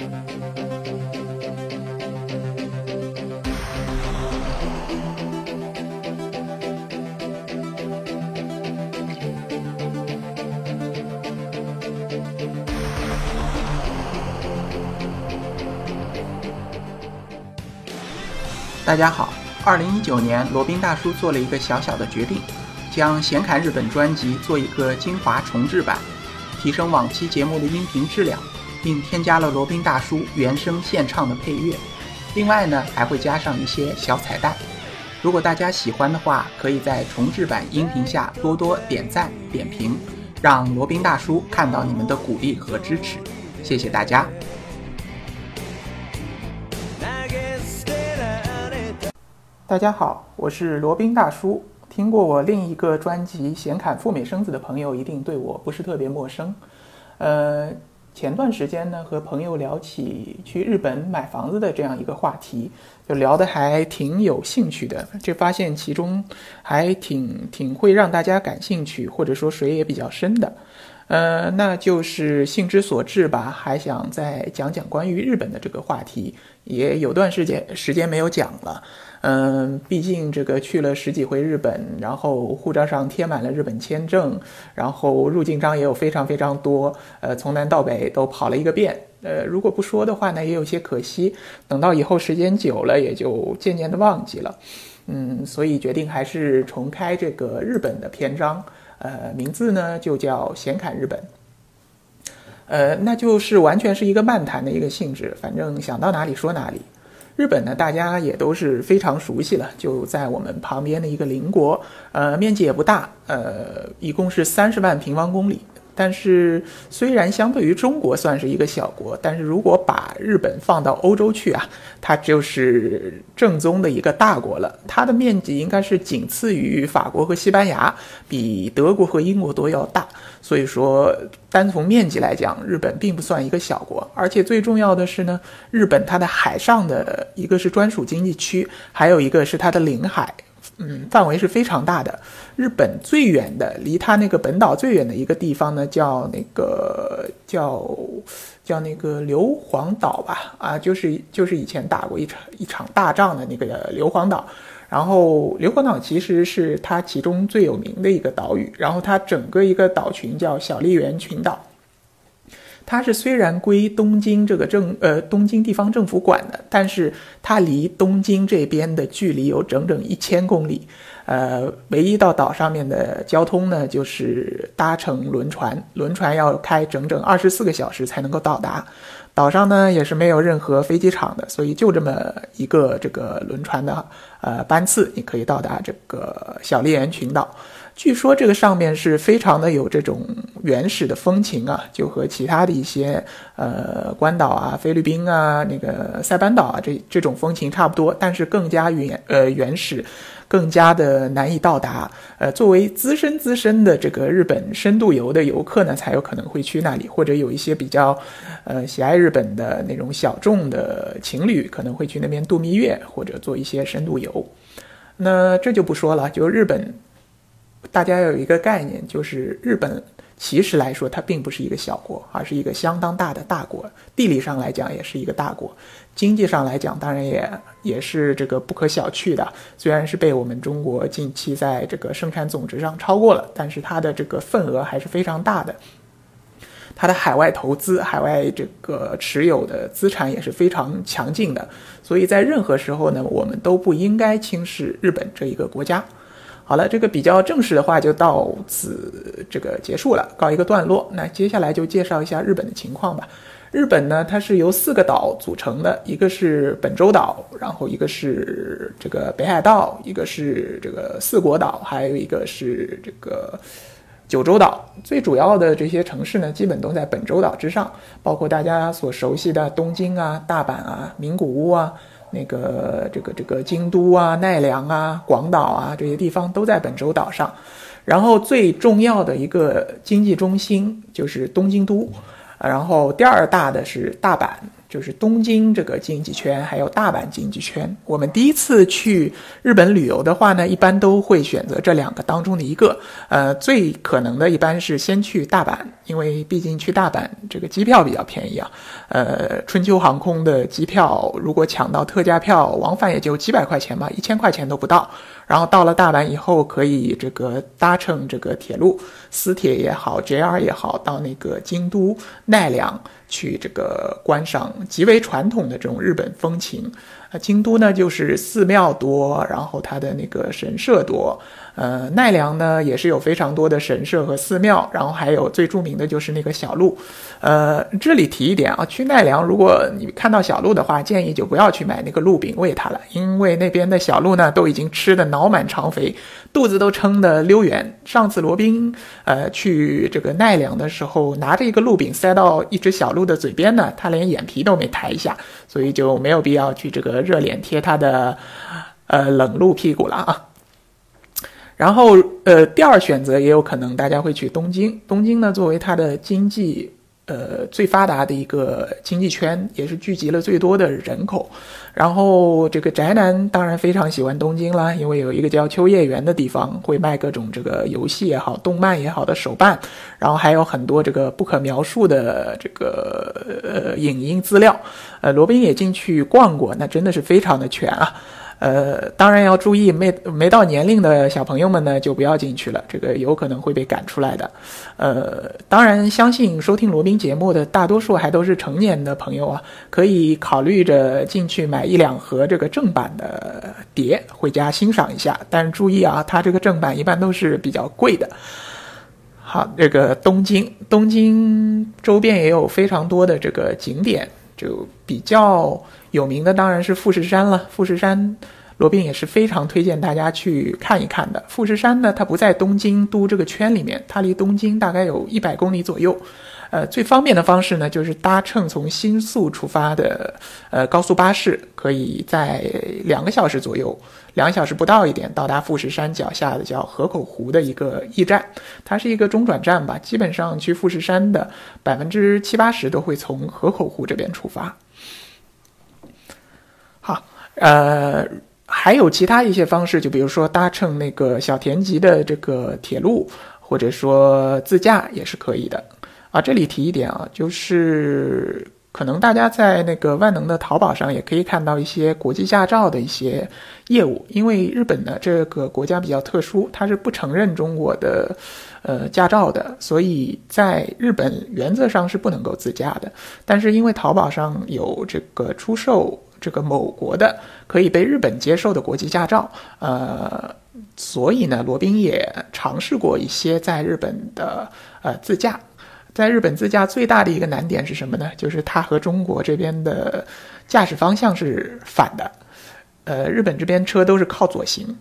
大家好，二零一九年，罗宾大叔做了一个小小的决定，将《闲侃日本》专辑做一个精华重制版，提升往期节目的音频质量，并添加了罗宾大叔原声献唱的配乐。另外呢，还会加上一些小彩蛋。如果大家喜欢的话，可以在重制版音频下多多点赞点评，让罗宾大叔看到你们的鼓励和支持。谢谢大家。大家好，我是罗宾大叔。听过我另一个专辑《闲侃赴美生子》的朋友，一定对我不是特别陌生。呃，前段时间呢，和朋友聊起去日本买房子的这样一个话题，就聊得还挺有兴趣的。这发现其中还挺挺会让大家感兴趣，或者说水也比较深的。呃，那就是兴之所至吧，还想再讲讲关于日本的这个话题，也有段时间时间没有讲了。嗯，毕竟这个去了十几回日本，然后护照上贴满了日本签证，然后入境章也有非常非常多，呃，从南到北都跑了一个遍。呃，如果不说的话呢，也有些可惜。等到以后时间久了，也就渐渐的忘记了。嗯，所以决定还是重开这个日本的篇章，呃，名字呢就叫闲侃日本。呃，那就是完全是一个漫谈的一个性质，反正想到哪里说哪里。日本呢，大家也都是非常熟悉了，就在我们旁边的一个邻国，呃，面积也不大，呃，一共是三十万平方公里。但是，虽然相对于中国算是一个小国，但是如果把日本放到欧洲去啊，它就是正宗的一个大国了。它的面积应该是仅次于法国和西班牙，比德国和英国都要大。所以说，单从面积来讲，日本并不算一个小国。而且最重要的是呢，日本它的海上的一个是专属经济区，还有一个是它的领海。嗯，范围是非常大的。日本最远的，离它那个本岛最远的一个地方呢，叫那个叫叫那个硫磺岛吧？啊，就是就是以前打过一场一场大仗的那个硫磺岛。然后硫磺岛其实是它其中最有名的一个岛屿。然后它整个一个岛群叫小笠原群岛。它是虽然归东京这个政呃东京地方政府管的，但是它离东京这边的距离有整整一千公里，呃，唯一到岛上面的交通呢，就是搭乘轮船，轮船要开整整二十四个小时才能够到达。岛上呢也是没有任何飞机场的，所以就这么一个这个轮船的呃班次，你可以到达这个小笠原群岛。据说这个上面是非常的有这种原始的风情啊，就和其他的一些呃关岛啊、菲律宾啊、那个塞班岛啊这这种风情差不多，但是更加原呃原始，更加的难以到达。呃，作为资深资深的这个日本深度游的游客呢，才有可能会去那里，或者有一些比较呃喜爱日本的那种小众的情侣可能会去那边度蜜月或者做一些深度游。那这就不说了，就日本。大家要有一个概念，就是日本其实来说，它并不是一个小国，而是一个相当大的大国。地理上来讲，也是一个大国；经济上来讲，当然也也是这个不可小觑的。虽然是被我们中国近期在这个生产总值上超过了，但是它的这个份额还是非常大的。它的海外投资、海外这个持有的资产也是非常强劲的。所以在任何时候呢，我们都不应该轻视日本这一个国家。好了，这个比较正式的话就到此这个结束了，告一个段落。那接下来就介绍一下日本的情况吧。日本呢，它是由四个岛组成的，一个是本州岛，然后一个是这个北海道，一个是这个四国岛，还有一个是这个九州岛。最主要的这些城市呢，基本都在本州岛之上，包括大家所熟悉的东京啊、大阪啊、名古屋啊。那个这个这个京都啊、奈良啊、广岛啊这些地方都在本州岛上，然后最重要的一个经济中心就是东京都，然后第二大的是大阪，就是东京这个经济圈，还有大阪经济圈。我们第一次去日本旅游的话呢，一般都会选择这两个当中的一个。呃，最可能的一般是先去大阪，因为毕竟去大阪这个机票比较便宜啊。呃，春秋航空的机票如果抢到特价票，往返也就几百块钱吧，一千块钱都不到。然后到了大阪以后，可以这个搭乘这个铁路，私铁也好，JR 也好，到那个京都奈良去这个观赏极为传统的这种日本风情。啊，京都呢就是寺庙多，然后它的那个神社多。呃，奈良呢也是有非常多的神社和寺庙，然后还有最著名的就是那个小鹿。呃，这里提一点啊，去奈良如果你看到小鹿的话，建议就不要去买那个鹿饼喂它了，因为那边的小鹿呢都已经吃的脑满肠肥，肚子都撑得溜圆。上次罗宾呃去这个奈良的时候，拿着一个鹿饼塞到一只小鹿的嘴边呢，它连眼皮都没抬一下，所以就没有必要去这个热脸贴他的呃冷露屁股了啊。然后，呃，第二选择也有可能大家会去东京。东京呢，作为它的经济，呃，最发达的一个经济圈，也是聚集了最多的人口。然后，这个宅男当然非常喜欢东京啦，因为有一个叫秋叶原的地方，会卖各种这个游戏也好、动漫也好的手办，然后还有很多这个不可描述的这个呃影音资料。呃，罗宾也进去逛过，那真的是非常的全啊。呃，当然要注意，没没到年龄的小朋友们呢，就不要进去了，这个有可能会被赶出来的。呃，当然，相信收听罗宾节目的大多数还都是成年的朋友啊，可以考虑着进去买一两盒这个正版的碟回家欣赏一下。但是注意啊，它这个正版一般都是比较贵的。好，这个东京，东京周边也有非常多的这个景点，就比较。有名的当然是富士山了。富士山，罗宾也是非常推荐大家去看一看的。富士山呢，它不在东京都这个圈里面，它离东京大概有一百公里左右。呃，最方便的方式呢，就是搭乘从新宿出发的呃高速巴士，可以在两个小时左右，两小时不到一点到达富士山脚下的叫河口湖的一个驿站。它是一个中转站吧，基本上去富士山的百分之七八十都会从河口湖这边出发。好，呃，还有其他一些方式，就比如说搭乘那个小田急的这个铁路，或者说自驾也是可以的。啊，这里提一点啊，就是可能大家在那个万能的淘宝上也可以看到一些国际驾照的一些业务，因为日本的这个国家比较特殊，它是不承认中国的呃驾照的，所以在日本原则上是不能够自驾的。但是因为淘宝上有这个出售。这个某国的可以被日本接受的国际驾照，呃，所以呢，罗宾也尝试过一些在日本的呃自驾。在日本自驾最大的一个难点是什么呢？就是它和中国这边的驾驶方向是反的。呃，日本这边车都是靠左行，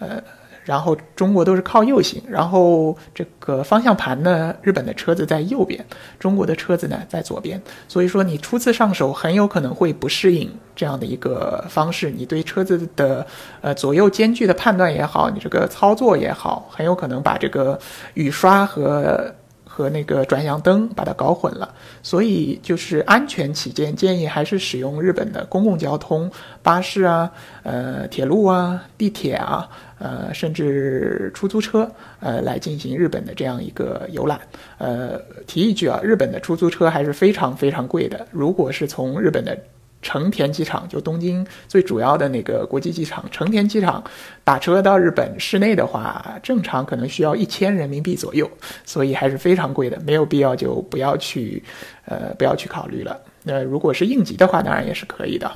呃。然后中国都是靠右行，然后这个方向盘呢，日本的车子在右边，中国的车子呢在左边。所以说你初次上手很有可能会不适应这样的一个方式，你对车子的呃左右间距的判断也好，你这个操作也好，很有可能把这个雨刷和和那个转向灯把它搞混了。所以就是安全起见，建议还是使用日本的公共交通，巴士啊，呃，铁路啊，地铁啊。呃，甚至出租车，呃，来进行日本的这样一个游览。呃，提一句啊，日本的出租车还是非常非常贵的。如果是从日本的成田机场，就东京最主要的那个国际机场成田机场打车到日本市内的话，正常可能需要一千人民币左右，所以还是非常贵的，没有必要就不要去，呃，不要去考虑了。那如果是应急的话，当然也是可以的。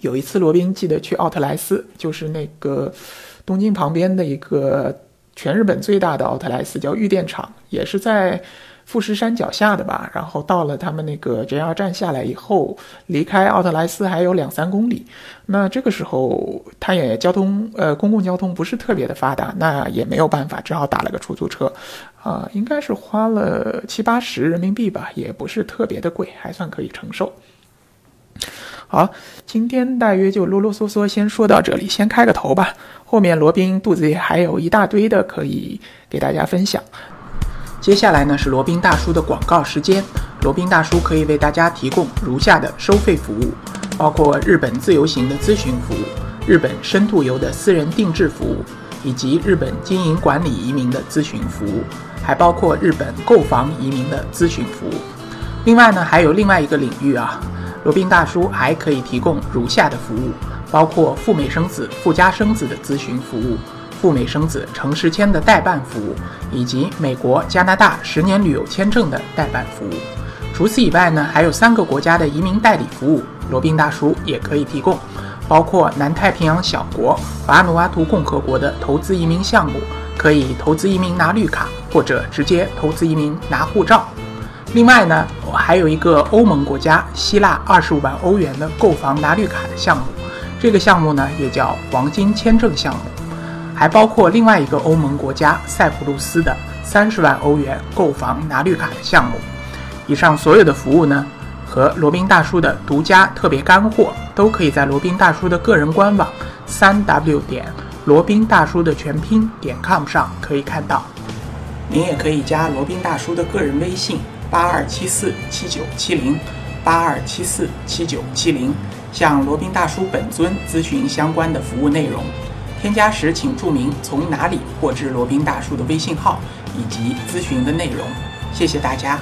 有一次，罗宾记得去奥特莱斯，就是那个。东京旁边的一个全日本最大的奥特莱斯叫玉电厂，也是在富士山脚下的吧。然后到了他们那个 JR 站下来以后，离开奥特莱斯还有两三公里。那这个时候，他也交通呃公共交通不是特别的发达，那也没有办法，只好打了个出租车，啊，应该是花了七八十人民币吧，也不是特别的贵，还算可以承受。好，今天大约就啰啰嗦嗦先说到这里，先开个头吧。后面罗宾肚子里还有一大堆的可以给大家分享。接下来呢是罗宾大叔的广告时间。罗宾大叔可以为大家提供如下的收费服务，包括日本自由行的咨询服务、日本深度游的私人定制服务，以及日本经营管理移民的咨询服务，还包括日本购房移民的咨询服务。另外呢，还有另外一个领域啊，罗宾大叔还可以提供如下的服务，包括赴美生子、赴加生子的咨询服务。赴美生子、城市签的代办服务，以及美国、加拿大十年旅游签证的代办服务。除此以外呢，还有三个国家的移民代理服务，罗宾大叔也可以提供，包括南太平洋小国瓦努阿图共和国的投资移民项目，可以投资移民拿绿卡，或者直接投资移民拿护照。另外呢，我还有一个欧盟国家希腊二十五万欧元的购房拿绿卡的项目，这个项目呢也叫黄金签证项目。还包括另外一个欧盟国家塞浦路斯的三十万欧元购房拿绿卡的项目。以上所有的服务呢，和罗宾大叔的独家特别干货，都可以在罗宾大叔的个人官网三 w 点罗宾大叔的全拼点 com 上可以看到。您也可以加罗宾大叔的个人微信八二七四七九七零八二七四七九七零，向罗宾大叔本尊咨询相关的服务内容。添加时请注明从哪里获知罗宾大叔的微信号以及咨询的内容。谢谢大家。